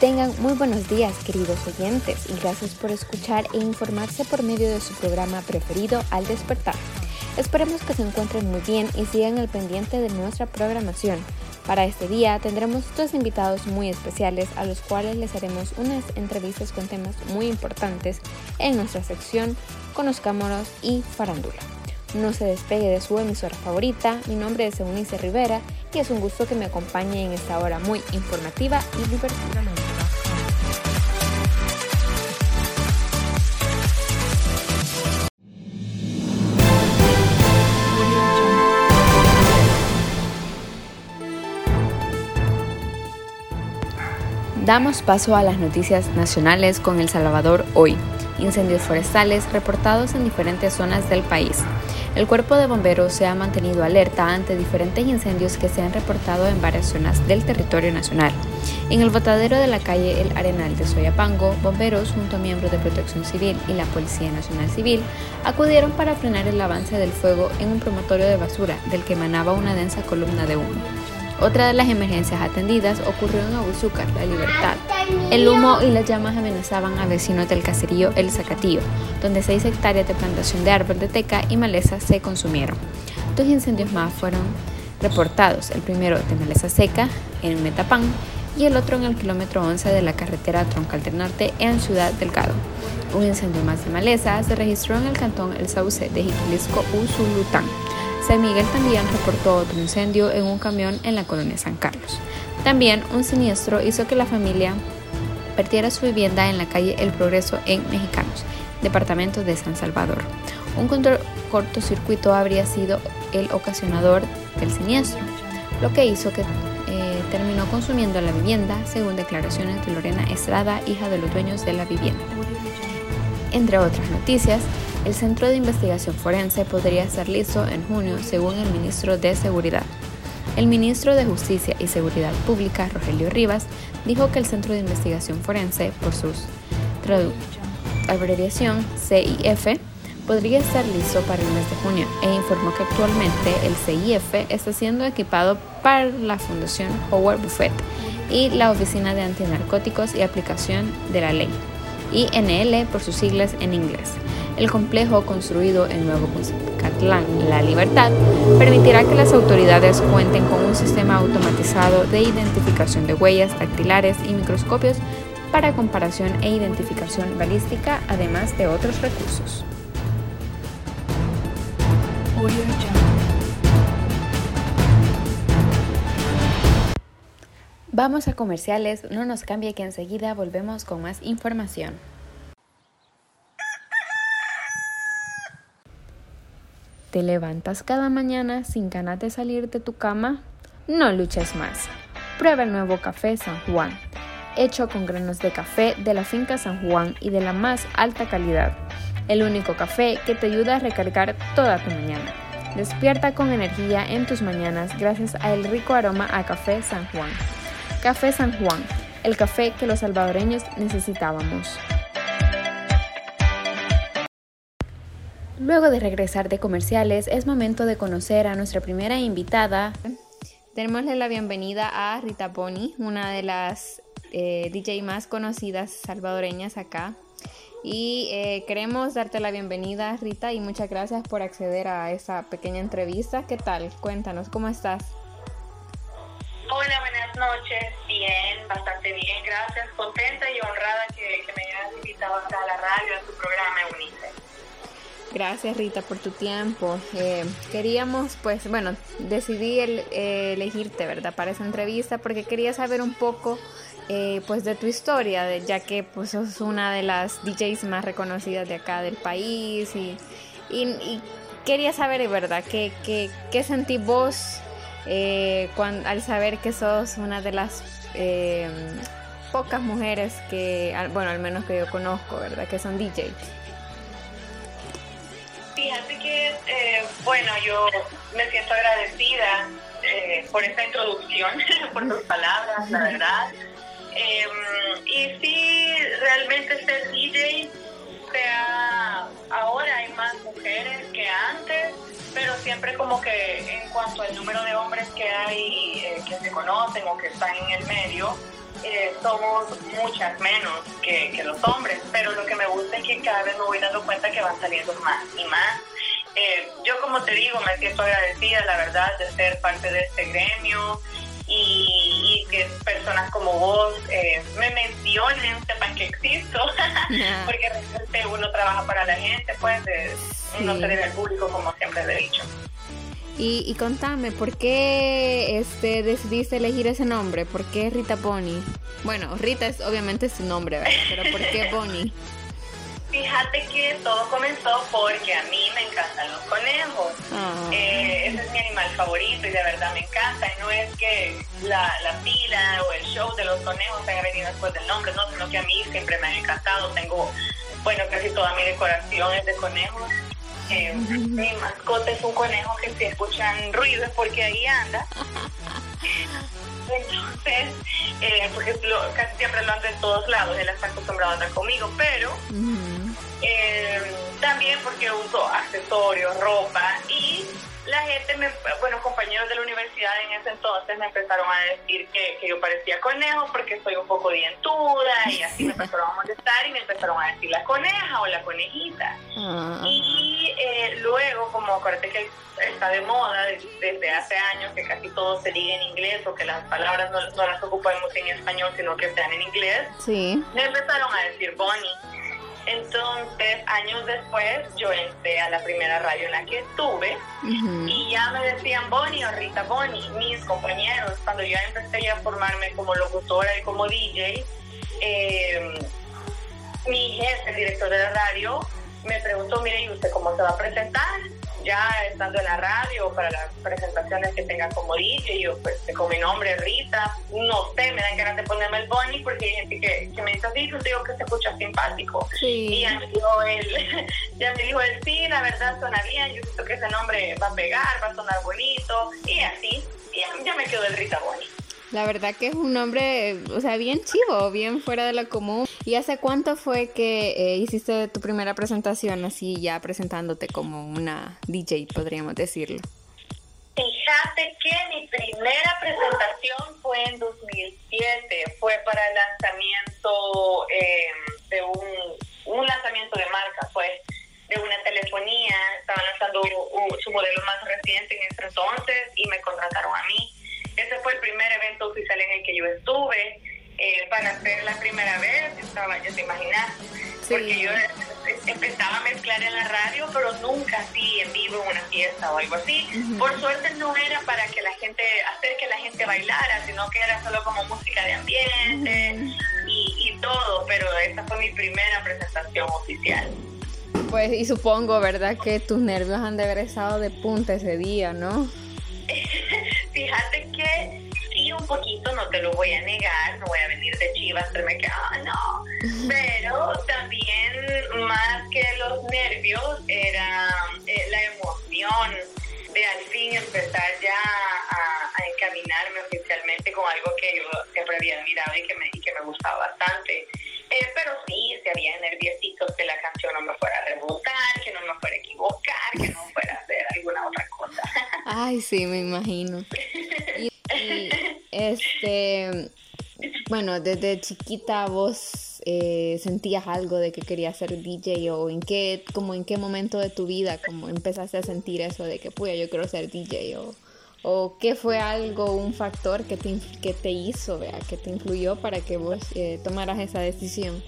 Tengan muy buenos días, queridos oyentes, y gracias por escuchar e informarse por medio de su programa preferido Al despertar. Esperemos que se encuentren muy bien y sigan al pendiente de nuestra programación. Para este día tendremos dos invitados muy especiales a los cuales les haremos unas entrevistas con temas muy importantes en nuestra sección Conozcámonos y Farándula. No se despegue de su emisora favorita, mi nombre es Eunice Rivera y es un gusto que me acompañe en esta hora muy informativa y divertida. Damos paso a las noticias nacionales con El Salvador hoy. Incendios forestales reportados en diferentes zonas del país. El cuerpo de bomberos se ha mantenido alerta ante diferentes incendios que se han reportado en varias zonas del territorio nacional. En el botadero de la calle El Arenal de Soyapango, bomberos junto a miembros de Protección Civil y la Policía Nacional Civil acudieron para frenar el avance del fuego en un promotorio de basura del que emanaba una densa columna de humo. Otra de las emergencias atendidas ocurrió en Aguizúcar, La Libertad. El humo y las llamas amenazaban a vecinos del caserío El Zacatío, donde seis hectáreas de plantación de árbol de teca y maleza se consumieron. Dos incendios más fueron reportados, el primero de maleza seca en Metapán y el otro en el kilómetro 11 de la carretera Troncal del Norte en Ciudad Delgado. Un incendio más de maleza se registró en el cantón El Sauce de Jiquilisco, Usulután. San Miguel también reportó otro incendio en un camión en la colonia San Carlos. También un siniestro hizo que la familia perdiera su vivienda en la calle El Progreso en Mexicanos, departamento de San Salvador. Un cortocircuito habría sido el ocasionador del siniestro, lo que hizo que eh, terminó consumiendo la vivienda, según declaraciones de Lorena Estrada, hija de los dueños de la vivienda. Entre otras noticias, el Centro de Investigación Forense podría estar listo en junio, según el ministro de Seguridad. El ministro de Justicia y Seguridad Pública, Rogelio Rivas, dijo que el Centro de Investigación Forense, por su abreviación CIF, podría estar listo para el mes de junio e informó que actualmente el CIF está siendo equipado para la Fundación Howard Buffett y la Oficina de Antinarcóticos y Aplicación de la Ley, INL por sus siglas en inglés. El complejo construido en Nuevo Catlán, La Libertad, permitirá que las autoridades cuenten con un sistema automatizado de identificación de huellas dactilares y microscopios para comparación e identificación balística, además de otros recursos. Vamos a comerciales, no nos cambie que enseguida volvemos con más información. ¿Te levantas cada mañana sin ganas de salir de tu cama? No luches más. Prueba el nuevo café San Juan, hecho con granos de café de la finca San Juan y de la más alta calidad. El único café que te ayuda a recargar toda tu mañana. Despierta con energía en tus mañanas gracias al rico aroma a café San Juan. Café San Juan, el café que los salvadoreños necesitábamos. Luego de regresar de comerciales, es momento de conocer a nuestra primera invitada. Démosle la bienvenida a Rita Pony, una de las eh, DJ más conocidas salvadoreñas acá. Y eh, queremos darte la bienvenida, Rita, y muchas gracias por acceder a esta pequeña entrevista. ¿Qué tal? Cuéntanos, ¿cómo estás? Hola, buenas noches. Bien, bastante bien, gracias. Contenta y honrada que, me hayas invitado acá a la radio, a tu programa, Eunice. Gracias Rita por tu tiempo. Eh, queríamos, pues, bueno, decidí eh, elegirte, ¿verdad? Para esa entrevista porque quería saber un poco, eh, pues, de tu historia, ya que, pues, sos una de las DJs más reconocidas de acá del país y, quería saber, ¿verdad? ¿Qué, qué, qué sentí vos cuando, al saber que sos una de las pocas mujeres que, bueno, al menos que yo conozco, ¿verdad? Que son DJs. Fíjate que, eh, bueno, yo me siento agradecida eh, por esta introducción, por tus palabras, la verdad. Em, y sí, realmente ser DJ, sea, ahora hay más mujeres que antes, pero siempre como que en cuanto al número de hombres que hay eh, que se conocen o que están en el medio, eh, somos muchas menos que, que, los hombres, pero lo que me gusta es que cada vez me voy dando cuenta que van saliendo más y más. Eh, yo como te digo, me siento agradecida, la verdad, de ser parte de este gremio y, que personas como vos eh, me mencionen, sepan que existo, porque realmente uno trabaja para la gente, pues uno se debe al público, como siempre le he dicho. Y, y, contame, ¿por qué este, decidiste elegir ese nombre? ¿Por qué Rita Bonnie? Bueno, Rita es obviamente su nombre, ¿verdad? Pero ¿por qué Bonnie? Fíjate que todo comenzó porque a mí me encantan los conejos. Ah. Eh, ese es mi animal favorito y de verdad me encanta. Y no es que la, la pila o el show de los conejos haya venido después del nombre, no, sino que a mí siempre me han encantado. Tengo, bueno, casi toda mi decoración es de conejos. Eh, mi mascota es un conejo que si escuchan ruido es porque ahí anda. Entonces, eh, porque casi siempre lo ando en todos lados, él está acostumbrado a andar conmigo, pero eh, también porque uso accesorios, ropa y la gente, me, bueno, compañeros de la universidad en ese entonces me empezaron a decir que, que yo parecía conejo porque soy un poco dientuda y así me empezaron a molestar y me empezaron a decir la coneja o la conejita. Ah. Y eh, luego, como acuérdate que está de moda desde hace años que casi todo se diga en inglés o que las palabras no, no las ocupamos en español sino que sean en inglés, sí. me empezaron a decir Bonnie. Entonces, años después, yo entré a la primera radio en la que estuve y ya me decían Bonnie o Rita Bonnie, mis compañeros. Cuando yo empecé a formarme como locutora y como DJ, eh, mi jefe, el director de la radio, me preguntó, mire, ¿y usted cómo se va a presentar? Ya estando en la radio para las presentaciones que tenga como DJ, yo pues con mi nombre Rita, no sé, me dan ganas de ponerme el Bonnie porque hay gente que, me dice así, yo digo que se escucha simpático. Y ya me dijo él, ya me dijo él, sí, la verdad suena bien, yo siento que ese nombre va a pegar, va a sonar bonito, y así, y ya me quedó el Rita Bonnie. La verdad que es un nombre, o sea, bien chivo, bien fuera de lo común. ¿Y hace cuánto fue que eh, hiciste tu primera presentación así ya presentándote como una DJ, podríamos decirlo? Fíjate que mi primera presentación fue en 2007, fue para el lanzamiento em, de un, un lanzamiento de marca, fue de una telefonía, estaban lanzando su modelo más reciente en ese entonces yo estuve. Eh, para ser la primera vez, estaba, ya te imaginas, porque yo empezaba a mezclar en la radio, pero nunca así en vivo en una fiesta o algo así. Por suerte no era para que la gente, hacer que la gente bailara, sino que era solo como música de ambiente y, y todo, pero esa fue mi primera presentación oficial. Pues, y supongo, ¿verdad? Que tus nervios han de haber estado de punta ese día, ¿no? Fíjate que sí, un poquito, no te lo voy a negar, no voy a venir de chivas, pero me ah, no. Pero también, más que los nervios, era eh, la emoción de al fin empezar ya a, encaminarme oficialmente con algo que yo siempre había admirado y que me, y que me gustaba bastante. Eh, pero sí, se había nerviositos que la canción no me fuera a rebotar, que no me fuera a equivocar, que no fuera a hacer alguna otra cosa. Ay, sí, me imagino. Y, este, bueno, desde chiquita vos eh, sentías algo de que querías ser DJ o en qué, como en qué momento de tu vida como empezaste a sentir eso de que, pues, yo quiero ser DJ o, qué fue algo, un factor que te, que te hizo, que te influyó para que vos eh, tomaras esa decisión.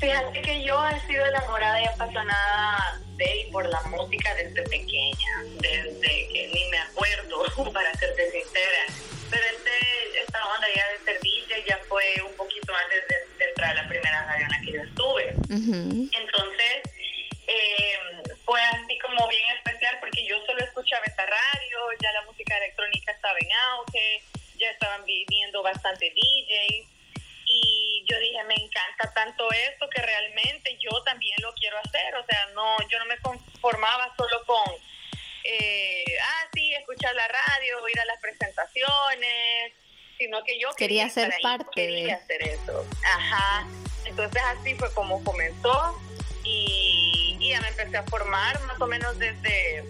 Fíjate que yo he sido enamorada y apasionada de y por la música desde pequeña, desde que ni me acuerdo, para serte sincera. Ya de ser DJ ya fue un poquito antes de, entrar a la primera radio en la que yo estuve. Entonces, eh, fue así como bien especial porque yo solo escuchaba esta radio, ya la música electrónica estaba en auge, ya estaban viniendo bastante DJs y yo dije, me encanta tanto esto que realmente yo también lo quiero hacer, o sea, no, yo no me conformaba solo sino que yo quería, ser parte quería hacer eso, ajá, entonces así fue como comenzó y, y ya me empecé a formar más o menos desde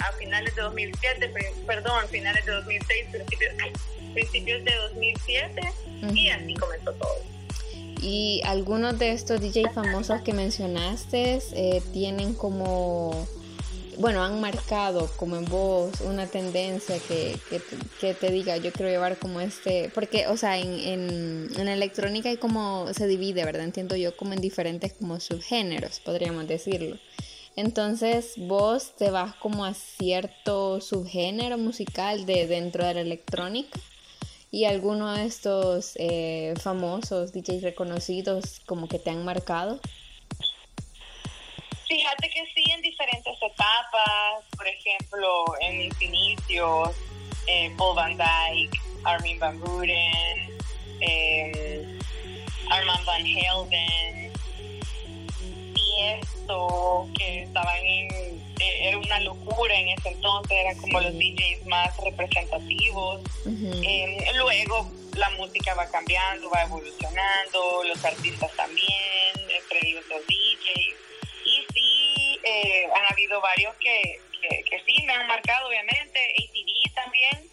a finales de 2007, perdón, finales de 2006, principios, principios de 2007 y así comenzó todo. Y algunos de estos DJ famosos que mencionaste eh, tienen como bueno, han marcado como en vos una tendencia que, que, te diga, yo quiero llevar como este, porque, o sea, en, en, en, electrónica hay como, se divide, ¿verdad? Entiendo yo como en diferentes como subgéneros, podríamos decirlo. Entonces vos te vas como a cierto subgénero musical de dentro de la electrónica y alguno de estos eh, famosos DJs reconocidos como que te han marcado. Fíjate que sí, en diferentes etapas, por ejemplo, en mis inicios, eh, Paul Van Dyke, Armin Van Buren, eh, Armand Van Helden, Tiesto, que estaban en, eh, era una locura en ese entonces, eran como los DJs más representativos. Eh, luego la música va cambiando, va evolucionando, los artistas también, entre ellos los DJs eh, han habido varios que, que, sí me han marcado, obviamente, ATV también.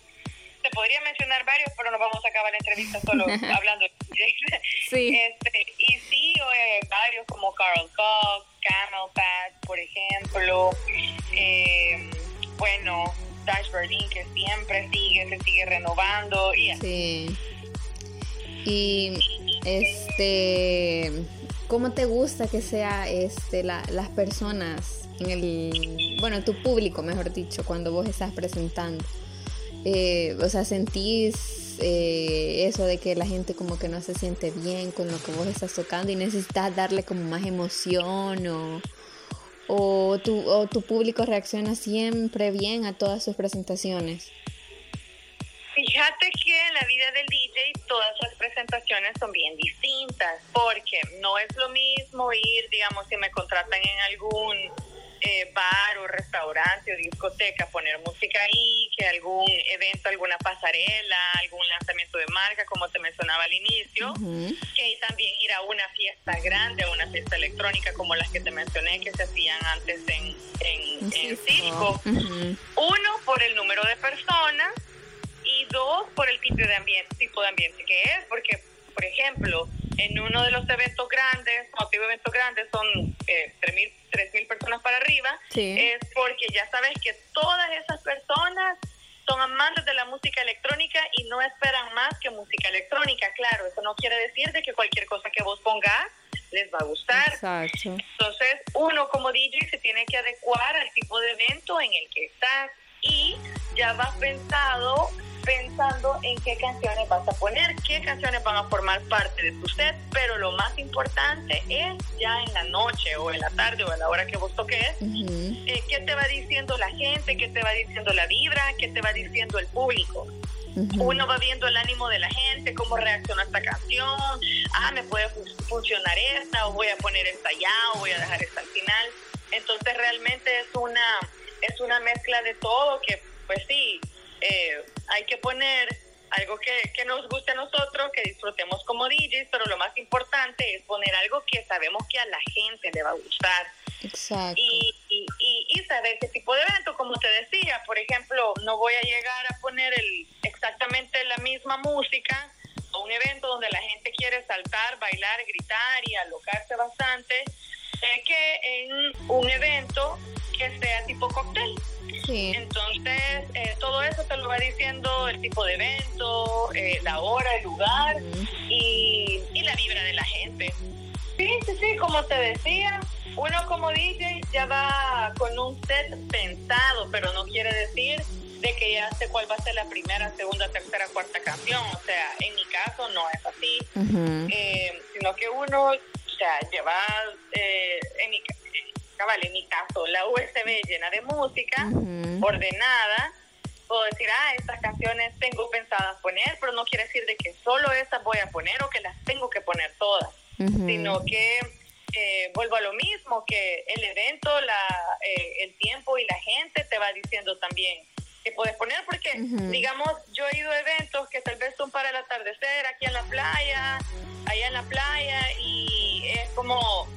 Se podría mencionar varios, pero no vamos a acabar la entrevista solo hablando de sí. Este, y sí, eh, varios como Carl Cox, Camelback, por ejemplo. Eh, bueno, Dash Berlin, que siempre sigue, se sigue renovando. Y Sí. Y este ¿Cómo te gusta que sea este, las personas en el, bueno, tu público, mejor dicho, cuando vos estás presentando? Eh, o sea, sentís eh, eso de que la gente como que no se siente bien con lo que vos estás tocando y necesitas darle como más emoción o, o, tu, o tu público reacciona siempre bien a todas sus presentaciones. Fíjate que en la vida del DJ todas las presentaciones son bien distintas, porque no es lo mismo ir, digamos, si me contratan en algún eh, bar o restaurante o discoteca, poner música ahí, que algún evento, alguna pasarela, algún lanzamiento de marca, como te mencionaba al inicio, que también ir a una fiesta grande, a una fiesta electrónica como las que te mencioné que se hacían antes en, en, Cisco. Uno, por el número de personas dos, por el tipo de ambiente, tipo de ambiente que es, porque, por ejemplo, en uno de los eventos grandes, digo eventos grandes son eh, 3.000 mil personas para arriba, es porque ya sabes que todas esas personas son amantes de la música electrónica y no esperan más que música electrónica. Claro, eso no quiere decir de que cualquier cosa que vos pongas les va a gustar. Exacto. Entonces, uno como DJ se tiene que adecuar al tipo de evento en el que estás y ya vas pensado pensando en qué canciones vas a poner, qué canciones van a formar parte de tu set, pero lo más importante es ya en la noche o en la tarde o a la hora que vos toques, eh, qué te va diciendo la gente, qué te va diciendo la vibra, qué te va diciendo el público. Uno va viendo el ánimo de la gente, cómo reacciona esta canción, ah, me puede funcionar esta, o voy a poner esta ya, o voy a dejar esta al final. Entonces realmente es una, es una mezcla de todo que, pues sí, eh, hay que poner algo que, que, nos guste a nosotros, que disfrutemos como DJs, pero lo más importante es poner algo que sabemos que a la gente le va a gustar. Exacto. Y, y, y, saber qué tipo de evento, como te decía, por ejemplo, no voy a llegar a poner el, exactamente la misma música a un evento donde la gente quiere saltar, bailar, gritar y alocarse bastante, eh, que en un evento que sea tipo cóctel. Entonces, eh, todo eso te lo va diciendo el tipo de evento, eh, la hora, el lugar y, la vibra de la gente. Sí, sí, sí, como te decía, uno como DJ ya va con un set pensado, pero no quiere decir de que ya sé cuál va a ser la primera, segunda, tercera, cuarta canción. O sea, en mi caso no es así, eh, sino que uno, o sea, lleva, en mi vale, en mi caso, la USB llena de música, ordenada, puedo decir, ah, estas canciones tengo pensadas poner, pero no quiere decir de que solo estas voy a poner o que las tengo que poner todas, sino que eh, vuelvo a lo mismo, que el evento, la, eh, el tiempo y la gente te va diciendo también que puedes poner, porque digamos, yo he ido a eventos que tal vez son para el atardecer aquí en la playa, allá en la playa, y es como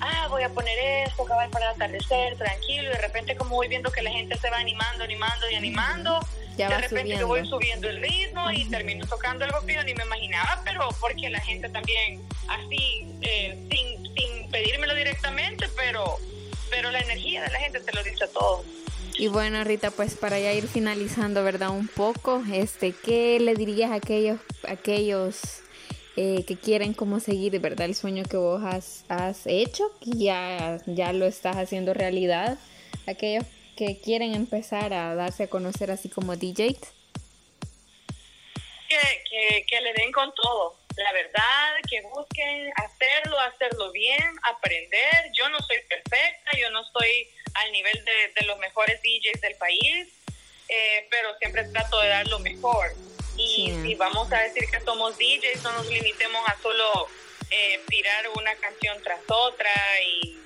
ah, voy a poner esto, acabar para el atardecer, tranquilo, y de repente como voy viendo que la gente se va animando, animando y animando, de repente yo voy subiendo el ritmo y termino tocando algo que yo ni me imaginaba, pero porque la gente también así, eh, sin, sin pedírmelo directamente, pero, pero la energía de la gente te lo dice todo. Y bueno, Rita, pues para ya ir finalizando, ¿verdad? Un poco, este, ¿qué le dirías a aquellos, aquellos eh, que quieren como seguir, ¿verdad? El sueño que vos has, has hecho, que ya, ya lo estás haciendo realidad. Aquellos que quieren empezar a darse a conocer así como DJ. Que, que, le den con todo, la verdad, que busquen hacerlo, hacerlo bien, aprender. Yo no soy perfecta, yo no estoy al nivel de, los mejores DJs del país, eh, pero siempre trato de dar lo mejor. Y si vamos a decir que somos DJs, no nos limitemos a solo eh, tirar una canción tras otra y,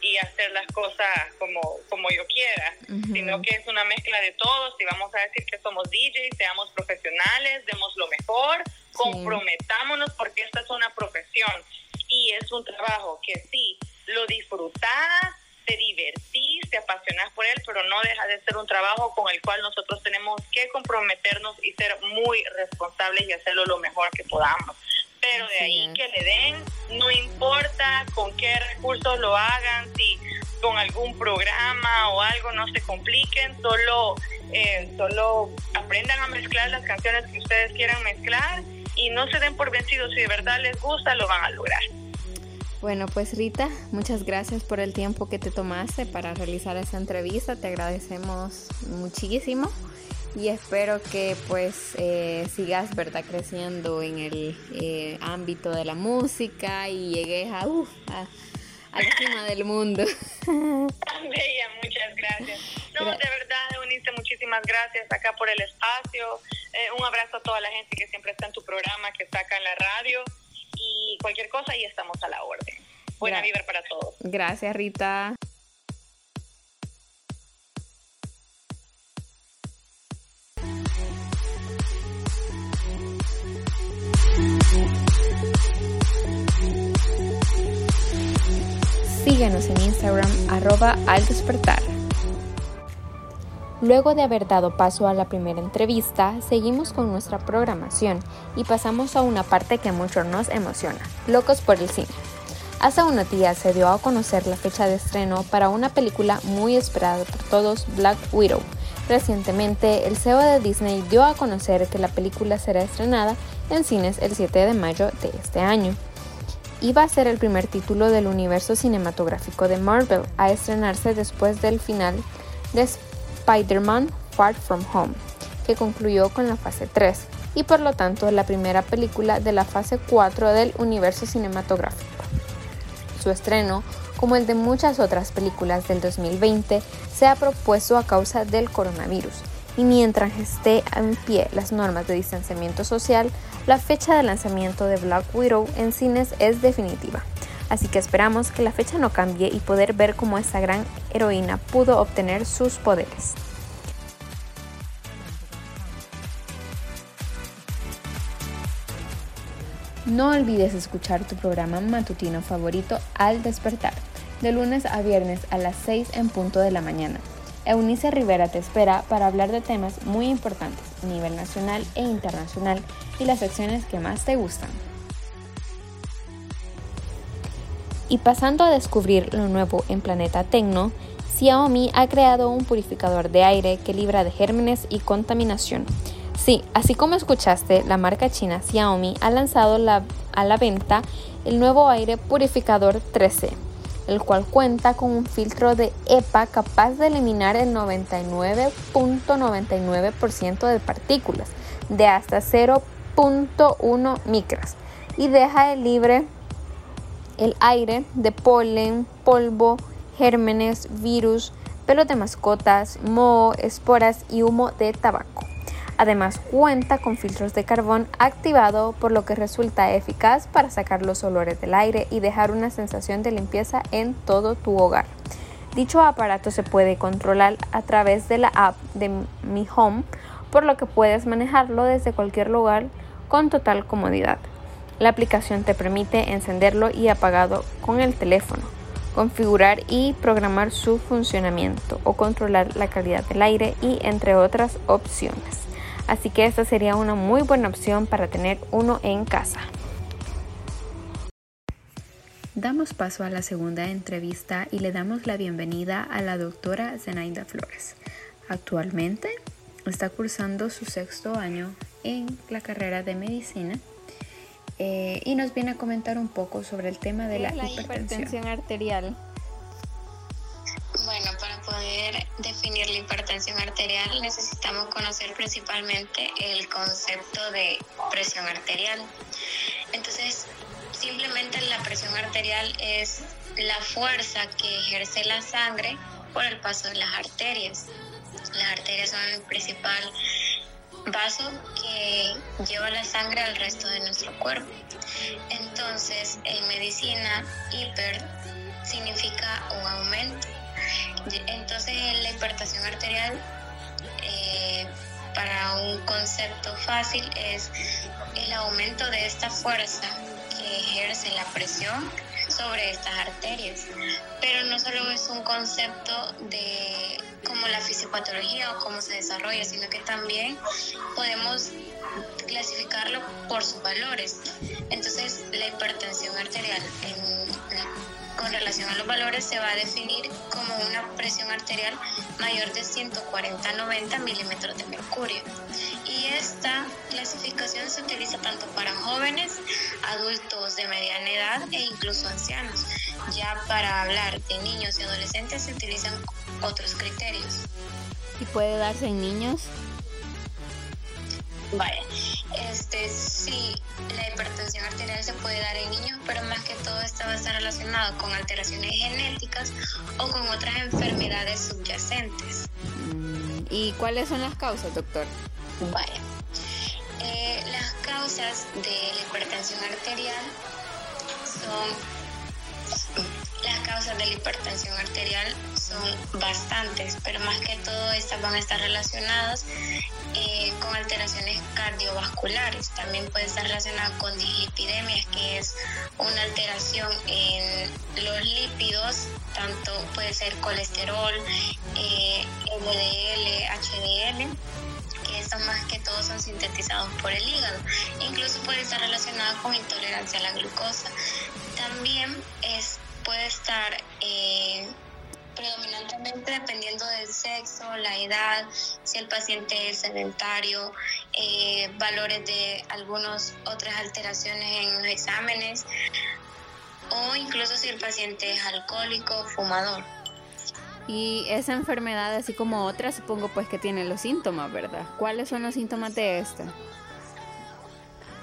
y, hacer las cosas como, como yo quiera, sino que es una mezcla de todos. Si vamos a decir que somos DJs, seamos profesionales, demos lo mejor, comprometámonos porque esta es una profesión y es un trabajo que sí, lo disfrutás, te divertís, te apasionas por él, pero no deja de ser un trabajo con el cual nosotros tenemos que comprometernos y ser muy responsables y hacerlo lo mejor que podamos. Pero de ahí que le den, no importa con qué recursos lo hagan, si con algún programa o algo, no se compliquen, solo, eh, solo aprendan a mezclar las canciones que ustedes quieran mezclar y no se den por vencidos, si de verdad les gusta, lo van a lograr. Bueno, pues Rita, muchas gracias por el tiempo que te tomaste para realizar esta entrevista. Te agradecemos muchísimo y espero que pues eh, sigas verdad creciendo en el eh, ámbito de la música y llegues a, uh, a, la cima del mundo. Bella, muchas gracias. No, de verdad, Eunice, muchísimas gracias acá por el espacio. Eh, un abrazo a toda la gente que siempre está en tu programa, que está acá en la radio y cualquier cosa y estamos a la orden. Buena vibra para todos. Gracias, Rita. Síguenos en Instagram arroba al despertar. Luego de haber dado paso a la primera entrevista, seguimos con nuestra programación y pasamos a una parte que mucho nos emociona, Locos por el Cine. Hace unos días se dio a conocer la fecha de estreno para una película muy esperada por todos, Black Widow. Recientemente, el CEO de Disney dio a conocer que la película será estrenada en cines el 7 de mayo de este año. Iba a ser el primer título del universo cinematográfico de Marvel a estrenarse después del final de Spider-Man Far From Home, que concluyó con la fase 3 y por lo tanto la primera película de la fase 4 del universo cinematográfico. Su estreno, como el de muchas otras películas del 2020, se ha propuesto a causa del coronavirus y mientras esté en pie las normas de distanciamiento social, la fecha de lanzamiento de Black Widow en cines es definitiva. Así que esperamos que la fecha no cambie y poder ver cómo esta gran heroína pudo obtener sus poderes. No olvides escuchar tu programa matutino favorito al despertar, de lunes a viernes a las 6 en punto de la mañana. Eunice Rivera te espera para hablar de temas muy importantes a nivel nacional e internacional y las secciones que más te gustan. Y pasando a descubrir lo nuevo en Planeta Tecno, Xiaomi ha creado un purificador de aire que libra de gérmenes y contaminación. Sí, así como escuchaste, la marca china Xiaomi ha lanzado a la venta el nuevo aire purificador 13, el cual cuenta con un filtro de EPA capaz de eliminar el 99.99% de partículas de hasta 0.1 micras y deja libre el aire de polen, polvo, gérmenes, virus, pelos de mascotas, moho, esporas y humo de tabaco. Además cuenta con filtros de carbón activado por lo que resulta eficaz para sacar los olores del aire y dejar una sensación de limpieza en todo tu hogar. Dicho aparato se puede controlar a través de la app de Mi Home, por lo que puedes manejarlo desde cualquier lugar con total comodidad. La aplicación te permite encenderlo y apagarlo con el teléfono. configurar y programar su funcionamiento o controlar la calidad del aire y entre otras opciones. Así que esta sería una muy buena opción para tener uno en casa. Damos paso a la segunda entrevista y le damos la bienvenida a la doctora Zenaida Flores. Actualmente está cursando su sexto año en la carrera de medicina eh, y nos viene a comentar un poco sobre el tema de la, hipertensión arterial. Bueno, para poder definir la hipertensión arterial necesitamos conocer principalmente el concepto de presión arterial. Entonces, simplemente la presión arterial es la fuerza que ejerce la sangre por el paso de las arterias. Las arterias son el principal vaso que lleva la sangre al resto de nuestro cuerpo. Entonces, en medicina, hiper significa un aumento entonces, la hipertensión arterial, eh, para un concepto fácil, es el aumento de esta fuerza que ejerce la presión sobre estas arterias. Pero no solo es un concepto de cómo la fisiopatología o cómo se desarrolla, sino que también podemos clasificarlo por sus valores. Entonces, la hipertensión arterial en con relación a los valores se va a definir como una presión arterial mayor de 140-90 milímetros de mercurio. Y esta clasificación se utiliza tanto para jóvenes, adultos de mediana edad e incluso ancianos. Ya para hablar de niños y adolescentes se utilizan otros criterios. ¿Y puede darse en niños? Vaya, este sí, la hipertensión arterial se puede dar en niños, pero más que todo esto va a estar relacionado con alteraciones genéticas o con otras enfermedades subyacentes. Mm, ¿Y cuáles son las causas, doctor? Vaya, eh, las causas de la hipertensión arterial son las causas de la hipertensión arterial son bastantes, pero más que todo estas van a estar relacionadas eh, con alteraciones cardiovasculares. También puede estar relacionada con dislipidemias, que es una alteración en los lípidos, tanto puede ser colesterol, eh, LDL, HDL que estos más que todo son sintetizados por el hígado. Incluso puede estar relacionada con intolerancia a la glucosa. También es, puede estar eh, predominantemente dependiendo del sexo, la edad, si el paciente es sedentario, eh, valores de algunas otras alteraciones en los exámenes o incluso si el paciente es alcohólico, fumador. Y esa enfermedad, así como otras, supongo pues que tiene los síntomas, ¿verdad? ¿Cuáles son los síntomas de esta?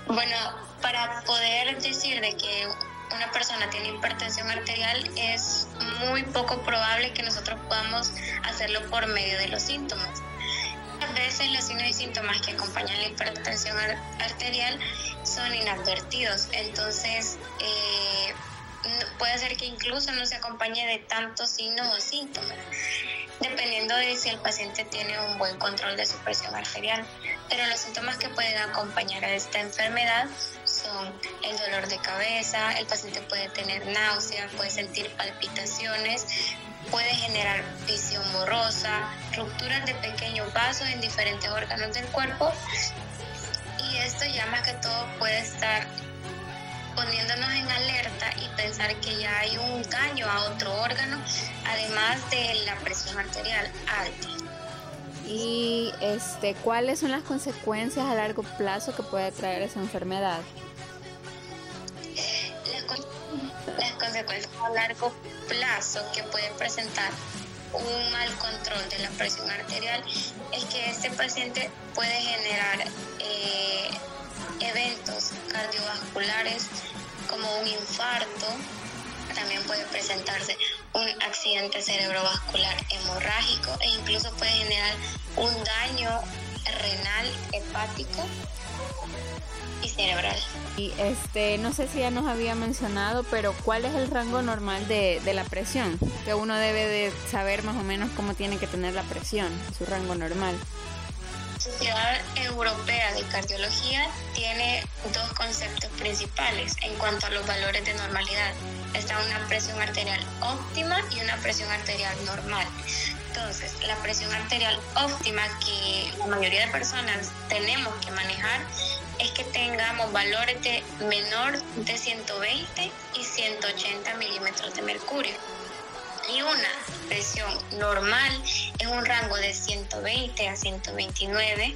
Bueno, para poder decir de que una persona tiene hipertensión arterial, es muy poco probable que nosotros podamos hacerlo por medio de los síntomas. A veces los signos y síntomas que acompañan la hipertensión arterial son inadvertidos, entonces eh, puede ser que incluso no se acompañe de tantos signos o síntomas, dependiendo de si el paciente tiene un buen control de su presión arterial. Pero los síntomas que pueden acompañar a esta enfermedad son el dolor de cabeza, el paciente puede tener náuseas, puede sentir palpitaciones, puede generar visión borrosa, rupturas de pequeños vasos en diferentes órganos del cuerpo y esto ya más que todo puede estar poniéndonos en alerta y pensar que ya hay un daño a otro órgano, además de la presión arterial alta. ¿Y este, cuáles son las consecuencias a largo plazo que puede traer esa enfermedad? Las, consecuencias a largo plazo que puede presentar un mal control de la presión arterial es que este paciente puede generar eh, eventos cardiovasculares como un infarto, también puede presentarse un accidente cerebrovascular hemorrágico e incluso puede generar un daño renal, hepático y cerebral. Y este, no sé si ya nos había mencionado, pero ¿cuál es el rango normal de, de la presión? Que uno debe de saber más o menos cómo tiene que tener la presión, su rango normal. Sociedad Europea de Cardiología tiene dos conceptos principales en cuanto a los valores de normalidad. Está una presión arterial óptima y una presión arterial normal. Entonces, la presión arterial óptima que la mayoría de personas tenemos que manejar es que tengamos valores de menor de 120 y 180 milímetros de mercurio y una presión normal es un rango de 120 a 129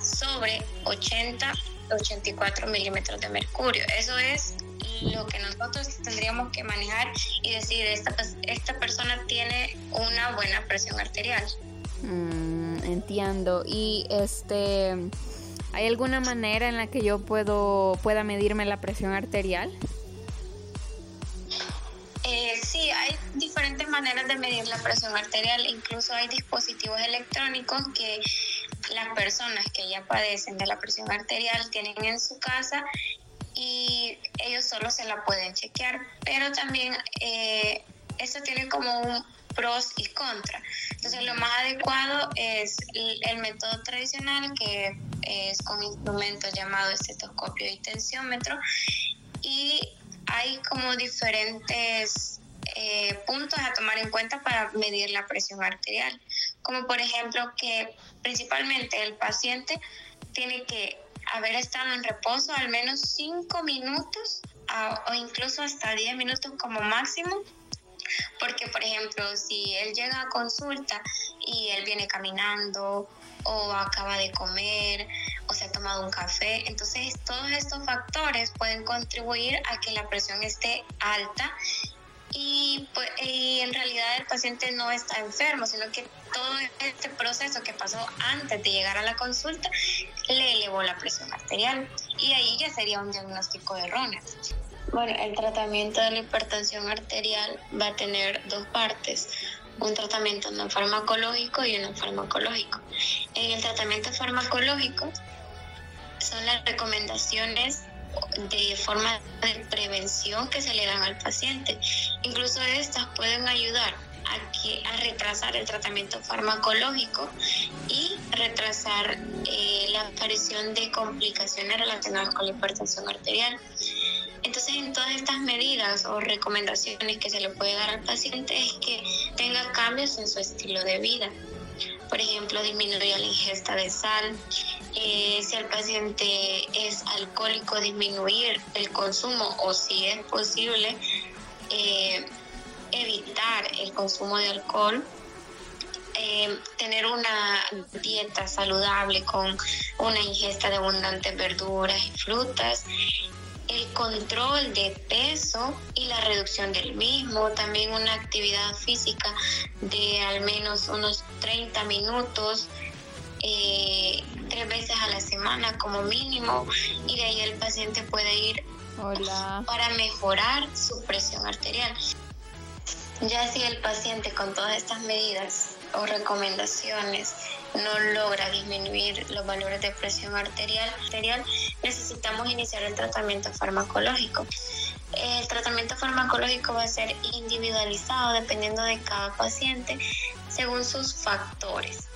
sobre 80 84 milímetros de mercurio. Eso es lo que nosotros tendríamos que manejar y decir, esta, esta persona tiene una buena presión arterial. Mm, entiendo. Y este, ¿hay alguna manera en la que yo puedo pueda medirme la presión arterial? Eh, sí, hay diferentes maneras de medir la presión arterial, incluso hay dispositivos electrónicos que las personas que ya padecen de la presión arterial tienen en su casa y ellos solo se la pueden chequear, pero también eh, eso tiene como un pros y contra. Entonces lo más adecuado es el, método tradicional que es con instrumentos llamados estetoscopio y tensiómetro. Y hay como diferentes eh, puntos a tomar en cuenta para medir la presión arterial, como por ejemplo que principalmente el paciente tiene que haber estado en reposo al menos 5 minutos o incluso hasta 10 minutos como máximo porque, por ejemplo, si él llega a consulta y él viene caminando o acaba de comer o se ha tomado un café. Entonces, todos estos factores pueden contribuir a que la presión esté alta y, pues, en realidad el paciente no está enfermo, sino que todo este proceso que pasó antes de llegar a la consulta le elevó la presión arterial y ahí ya sería un diagnóstico erróneo. Bueno, el tratamiento de la hipertensión arterial va a tener dos partes un tratamiento no farmacológico y uno farmacológico. En el tratamiento farmacológico son las recomendaciones de forma de prevención que se le dan al paciente. Incluso estas pueden ayudar a, que, a retrasar el tratamiento farmacológico y retrasar eh, la aparición de complicaciones relacionadas con la hipertensión arterial. Entonces, en todas estas medidas o recomendaciones que se le puede dar al paciente es que tenga cambios en su estilo de vida. Por ejemplo, disminuir la ingesta de sal. Eh, si el paciente es alcohólico, disminuir el consumo o si es posible, eh, evitar el consumo de alcohol. Eh, tener una dieta saludable con una ingesta de abundantes verduras y frutas el control de peso y la reducción del mismo, también una actividad física de al menos unos 30 minutos, eh, tres veces a la semana como mínimo, y de ahí el paciente puede ir para mejorar su presión arterial. Ya si el paciente con todas estas medidas o recomendaciones no logra disminuir los valores de presión arterial, necesitamos iniciar el tratamiento farmacológico. El tratamiento farmacológico va a ser individualizado dependiendo de cada paciente según sus factores.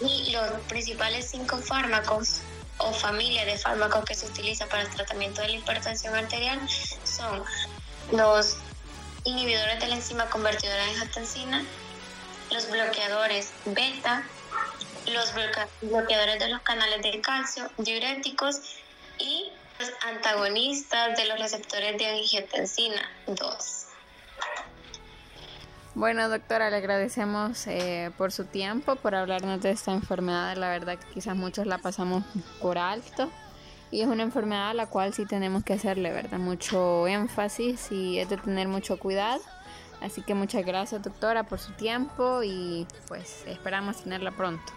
Y los principales cinco fármacos o familia de fármacos que se utiliza para el tratamiento de la hipertensión arterial son los inhibidores de la enzima convertidora de angiotensina, los bloqueadores beta, los bloqueadores de los canales de calcio, diuréticos y los antagonistas de los receptores de angiotensina 2. Bueno, doctora, le agradecemos eh, por su tiempo, por hablarnos de esta enfermedad. La verdad que quizás muchos la pasamos por alto y es una enfermedad a la cual sí tenemos que hacerle, ¿verdad? Mucho énfasis y es de tener mucho cuidado. Así que muchas gracias, doctora, por su tiempo y pues esperamos tenerla pronto.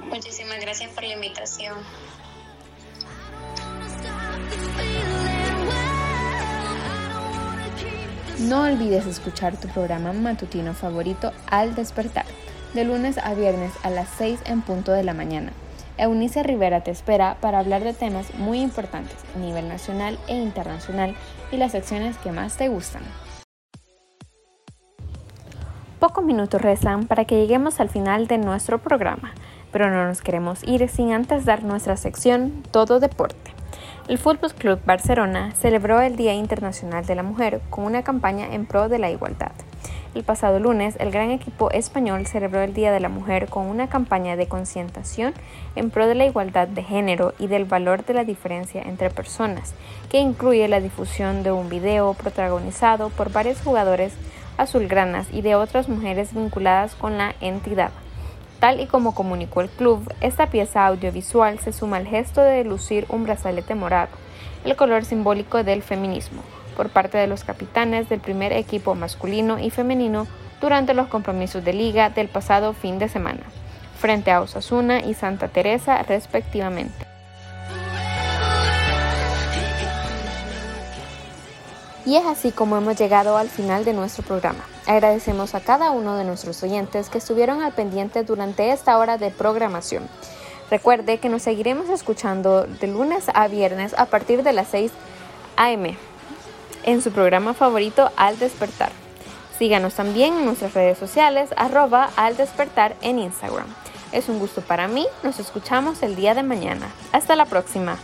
Muchísimas gracias por la invitación. No olvides escuchar tu programa matutino favorito al despertar, de lunes a viernes a las 6 en punto de la mañana. Eunice Rivera te espera para hablar de temas muy importantes a nivel nacional e internacional y las secciones que más te gustan. Pocos minutos restan para que lleguemos al final de nuestro programa. Pero no nos queremos ir sin antes dar nuestra sección Todo Deporte. El Fútbol Club Barcelona celebró el Día Internacional de la Mujer con una campaña en pro de la igualdad. El pasado lunes, el gran equipo español celebró el Día de la Mujer con una campaña de concientización en pro de la igualdad de género y del valor de la diferencia entre personas, que incluye la difusión de un video protagonizado por varios jugadores azulgranas y de otras mujeres vinculadas con la entidad. Tal y como comunicó el club, esta pieza audiovisual se suma al gesto de lucir un brazalete morado, el color simbólico del feminismo por parte de los capitanes del primer equipo masculino y femenino durante los compromisos de liga del pasado fin de semana, frente a Osasuna y Santa Teresa respectivamente. Y es así como hemos llegado al final de nuestro programa. Agradecemos a cada uno de nuestros oyentes que estuvieron al pendiente durante esta hora de programación. Recuerde que nos seguiremos escuchando de lunes a viernes a partir de las 6 a.m en su programa favorito Al Despertar. Síganos también en nuestras redes sociales, arroba al despertar en Instagram. Es un gusto para mí, nos escuchamos el día de mañana. Hasta la próxima.